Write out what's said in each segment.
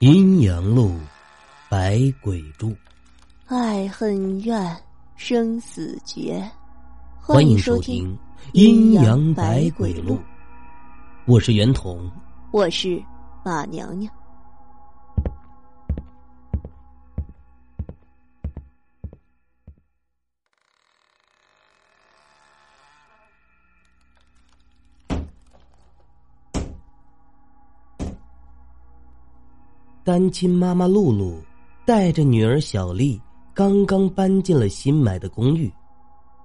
阴阳路，百鬼住，爱恨怨，生死决。欢迎收听《阴阳百鬼录》。我是袁童，我是马娘娘。单亲妈妈露露带着女儿小丽刚刚搬进了新买的公寓，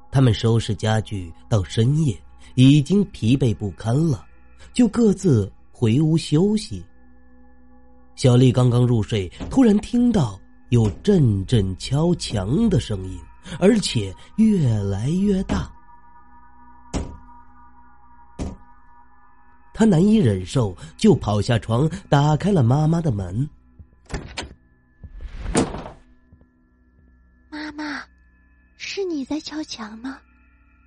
他们收拾家具到深夜，已经疲惫不堪了，就各自回屋休息。小丽刚刚入睡，突然听到有阵阵敲墙的声音，而且越来越大。他难以忍受，就跑下床，打开了妈妈的门。在敲墙吗？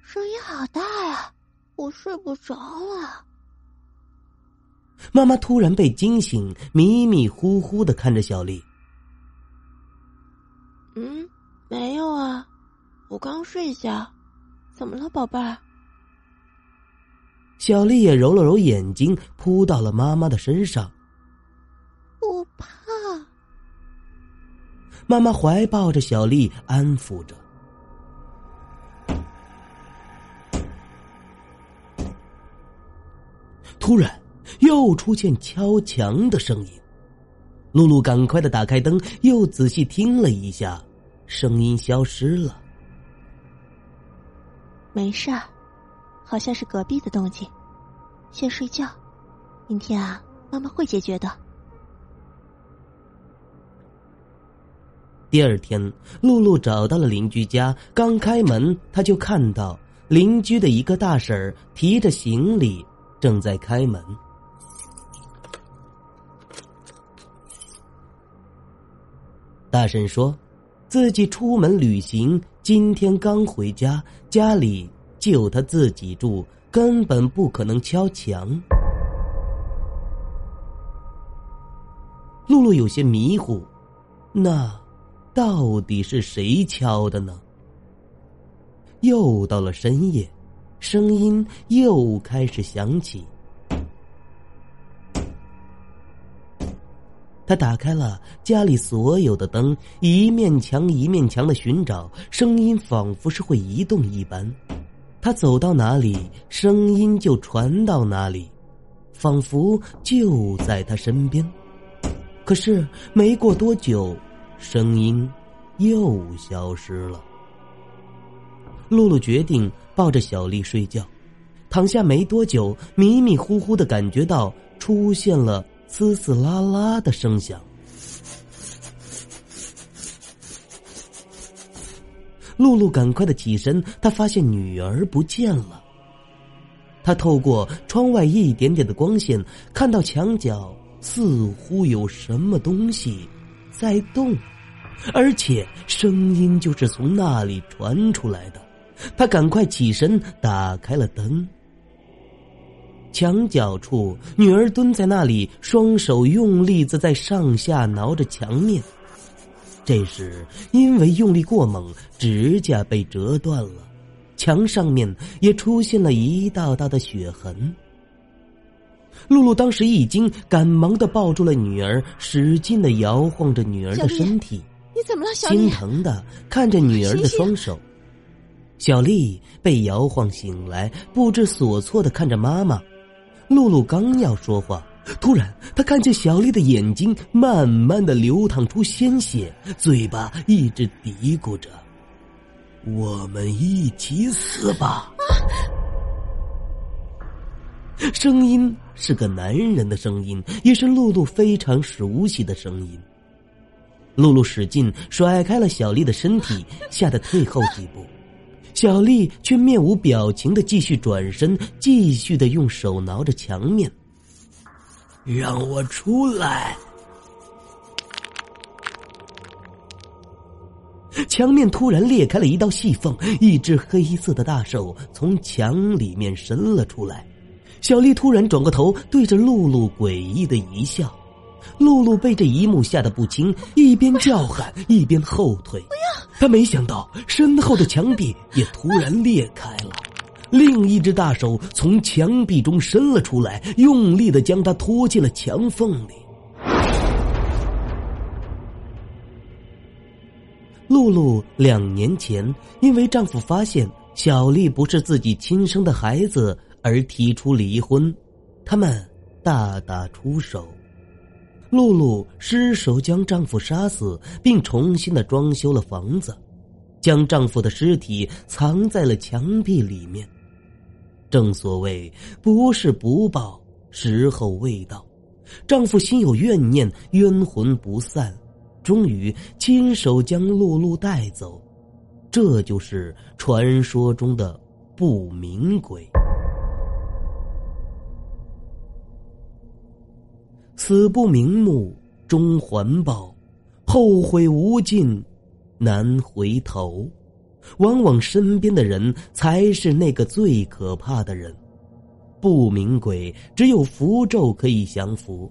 声音好大呀，我睡不着了。妈妈突然被惊醒，迷迷糊糊的看着小丽。嗯，没有啊，我刚睡下。怎么了，宝贝儿？小丽也揉了揉眼睛，扑到了妈妈的身上。我怕。妈妈怀抱着小丽，安抚着。突然，又出现敲墙的声音。露露赶快的打开灯，又仔细听了一下，声音消失了。没事儿。好像是隔壁的动静，先睡觉。明天啊，妈妈会解决的。第二天，露露找到了邻居家，刚开门，她就看到邻居的一个大婶提着行李正在开门。大婶说：“自己出门旅行，今天刚回家，家里……”就他自己住，根本不可能敲墙。露露有些迷糊，那到底是谁敲的呢？又到了深夜，声音又开始响起。他打开了家里所有的灯，一面墙一面墙的寻找，声音仿佛是会移动一般。他走到哪里，声音就传到哪里，仿佛就在他身边。可是没过多久，声音又消失了。露露决定抱着小丽睡觉，躺下没多久，迷迷糊糊的感觉到出现了嘶嘶啦啦的声响。露露赶快的起身，她发现女儿不见了。她透过窗外一点点的光线，看到墙角似乎有什么东西在动，而且声音就是从那里传出来的。她赶快起身，打开了灯。墙角处，女儿蹲在那里，双手用力的在上下挠着墙面。这时，因为用力过猛，指甲被折断了，墙上面也出现了一道道的血痕。露露当时一惊，赶忙的抱住了女儿，使劲的摇晃着女儿的身体。你怎么了？心疼的看着女儿的双手。小丽被摇晃醒来，不知所措的看着妈妈。露露刚要说话。突然，她看见小丽的眼睛慢慢的流淌出鲜血，嘴巴一直嘀咕着：“我们一起死吧。”声音是个男人的声音，也是露露非常熟悉的声音。露露使劲甩开了小丽的身体，吓得退后几步，小丽却面无表情的继续转身，继续的用手挠着墙面。让我出来！墙面突然裂开了一道细缝，一只黑色的大手从墙里面伸了出来。小丽突然转过头，对着露露诡异的一笑，露露被这一幕吓得不轻，一边叫喊一边后退。不要！他没想到身后的墙壁也突然裂开了，另一只大手从墙壁中伸了出来，用力的将他拖进了墙缝里。露露两年前因为丈夫发现小丽不是自己亲生的孩子而提出离婚，他们大打出手。露露失手将丈夫杀死，并重新的装修了房子，将丈夫的尸体藏在了墙壁里面。正所谓不是不报，时候未到。丈夫心有怨念，冤魂不散。终于亲手将露露带走，这就是传说中的不明鬼。死不瞑目终还报，后悔无尽难回头。往往身边的人才是那个最可怕的人。不明鬼只有符咒可以降服，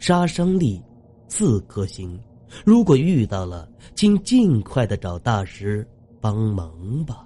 杀伤力四颗星。如果遇到了，请尽快的找大师帮忙吧。